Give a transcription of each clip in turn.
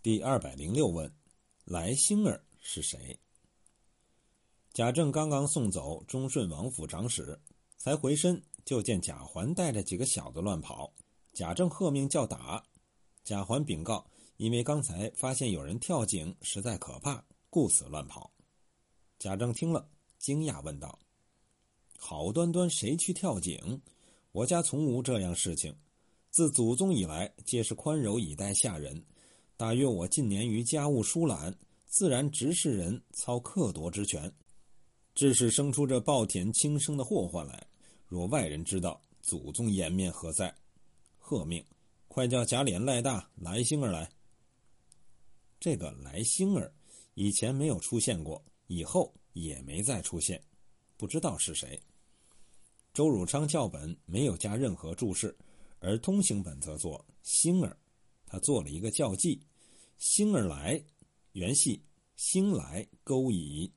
第二百零六问：来星儿是谁？贾政刚刚送走忠顺王府长史，才回身就见贾环带着几个小子乱跑。贾政喝命叫打，贾环禀告：因为刚才发现有人跳井，实在可怕，故此乱跑。贾政听了，惊讶问道：“好端端谁去跳井？我家从无这样事情。自祖宗以来，皆是宽柔以待下人。”大约我近年于家务疏懒，自然直视人操克夺之权，致使生出这暴殄轻生的祸患来。若外人知道，祖宗颜面何在？贺命，快叫贾琏、赖大、来星儿来。这个来星儿以前没有出现过，以后也没再出现，不知道是谁。周汝昌教本没有加任何注释，而通行本则作星儿，他做了一个校记。星儿来，原系星来勾乙。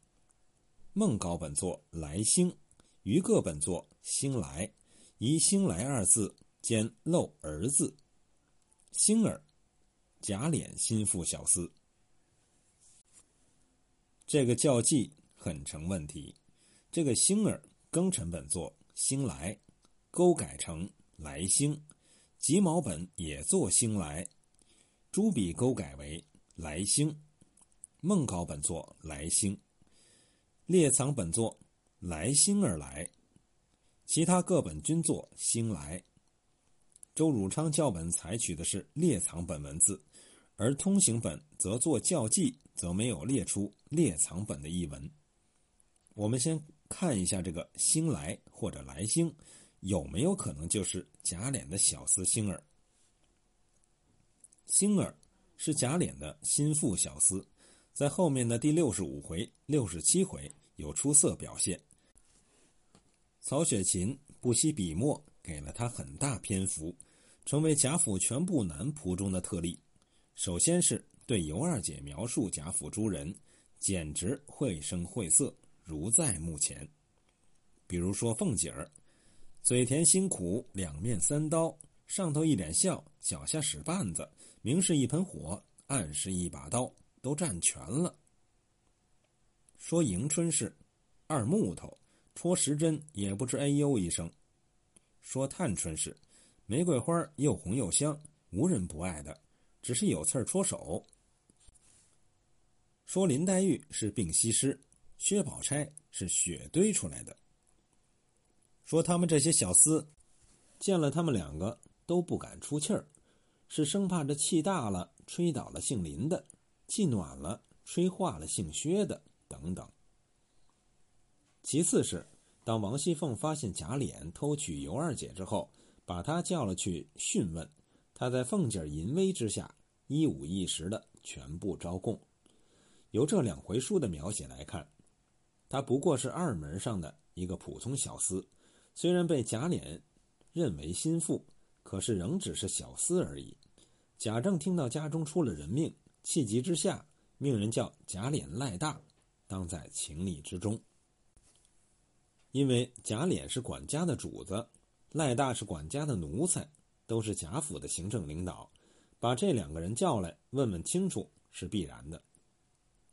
孟高本作来星，余各本作星来，以星来二字兼漏儿字。星儿，假脸心腹小厮。这个校记很成问题。这个星儿庚辰本作星来，勾改成来星，吉毛本也作星来。朱笔勾改为来星，孟稿本作来星，列藏本作来星而来，其他各本均作星来。周汝昌校本采取的是列藏本文字，而通行本则作校记，则没有列出列藏本的译文。我们先看一下这个星来或者来星，有没有可能就是贾琏的小厮星儿？星儿是贾琏的心腹小厮，在后面的第六十五回、六十七回有出色表现。曹雪芹不惜笔墨，给了他很大篇幅，成为贾府全部男仆中的特例。首先是对尤二姐描述贾府诸人，简直绘声绘色，如在目前。比如说凤姐儿，嘴甜心苦，两面三刀，上头一脸笑，脚下使绊子。明是一盆火，暗是一把刀，都占全了。说迎春是二木头，戳时针也不知哎呦一声。说探春是玫瑰花又红又香，无人不爱的，只是有刺戳手。说林黛玉是病西施，薛宝钗是血堆出来的。说他们这些小厮，见了他们两个都不敢出气儿。是生怕这气大了吹倒了姓林的，气暖了吹化了姓薛的等等。其次是，当王熙凤发现贾琏偷娶尤二姐之后，把他叫了去讯问，他在凤姐淫威之下一五一十的全部招供。由这两回书的描写来看，他不过是二门上的一个普通小厮，虽然被贾琏认为心腹，可是仍只是小厮而已。贾政听到家中出了人命，气急之下命人叫贾琏、赖大当在情理之中。因为贾琏是管家的主子，赖大是管家的奴才，都是贾府的行政领导，把这两个人叫来问问清楚是必然的。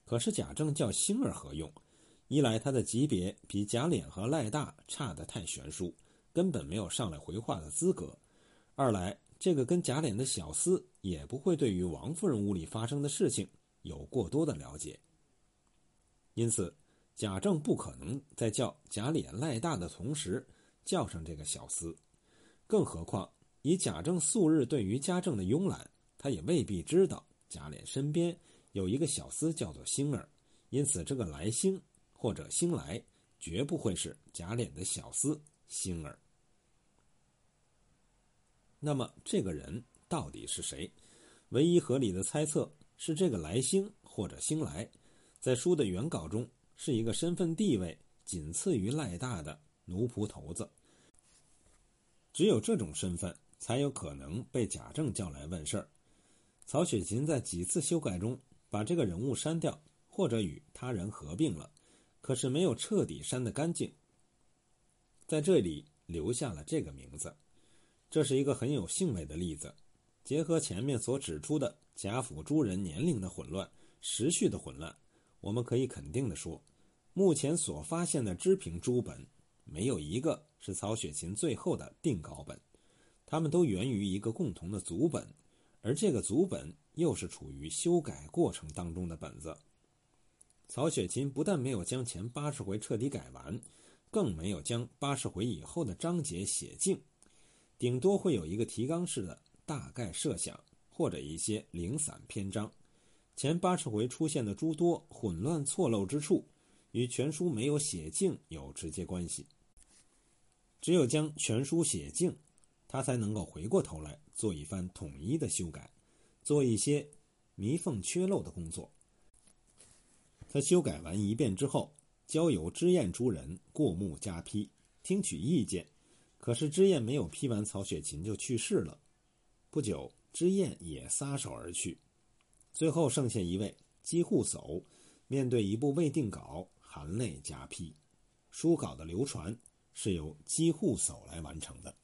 可是贾政叫星儿何用？一来他的级别比贾琏和赖大差得太悬殊，根本没有上来回话的资格；二来。这个跟贾琏的小厮也不会对于王夫人屋里发生的事情有过多的了解，因此贾政不可能在叫贾琏、赖大的同时叫上这个小厮。更何况以贾政素日对于家政的慵懒，他也未必知道贾琏身边有一个小厮叫做星儿，因此这个来星或者星来绝不会是贾琏的小厮星儿。那么这个人到底是谁？唯一合理的猜测是这个来星或者星来，在书的原稿中是一个身份地位仅次于赖大的奴仆头子。只有这种身份才有可能被贾政叫来问事儿。曹雪芹在几次修改中把这个人物删掉，或者与他人合并了，可是没有彻底删得干净，在这里留下了这个名字。这是一个很有兴味的例子，结合前面所指出的贾府诸人年龄的混乱、时序的混乱，我们可以肯定地说，目前所发现的支平诸本，没有一个是曹雪芹最后的定稿本，它们都源于一个共同的祖本，而这个祖本又是处于修改过程当中的本子。曹雪芹不但没有将前八十回彻底改完，更没有将八十回以后的章节写尽，顶多会有一个提纲式的大概设想，或者一些零散篇章。前八十回出现的诸多混乱错漏之处，与全书没有写尽有直接关系。只有将全书写尽，他才能够回过头来做一番统一的修改，做一些弥缝缺漏的工作。他修改完一遍之后，交由知燕诸人过目加批，听取意见。可是知燕没有批完，曹雪芹就去世了。不久，知燕也撒手而去。最后剩下一位机户叟，面对一部未定稿，含泪加批。书稿的流传是由机户叟来完成的。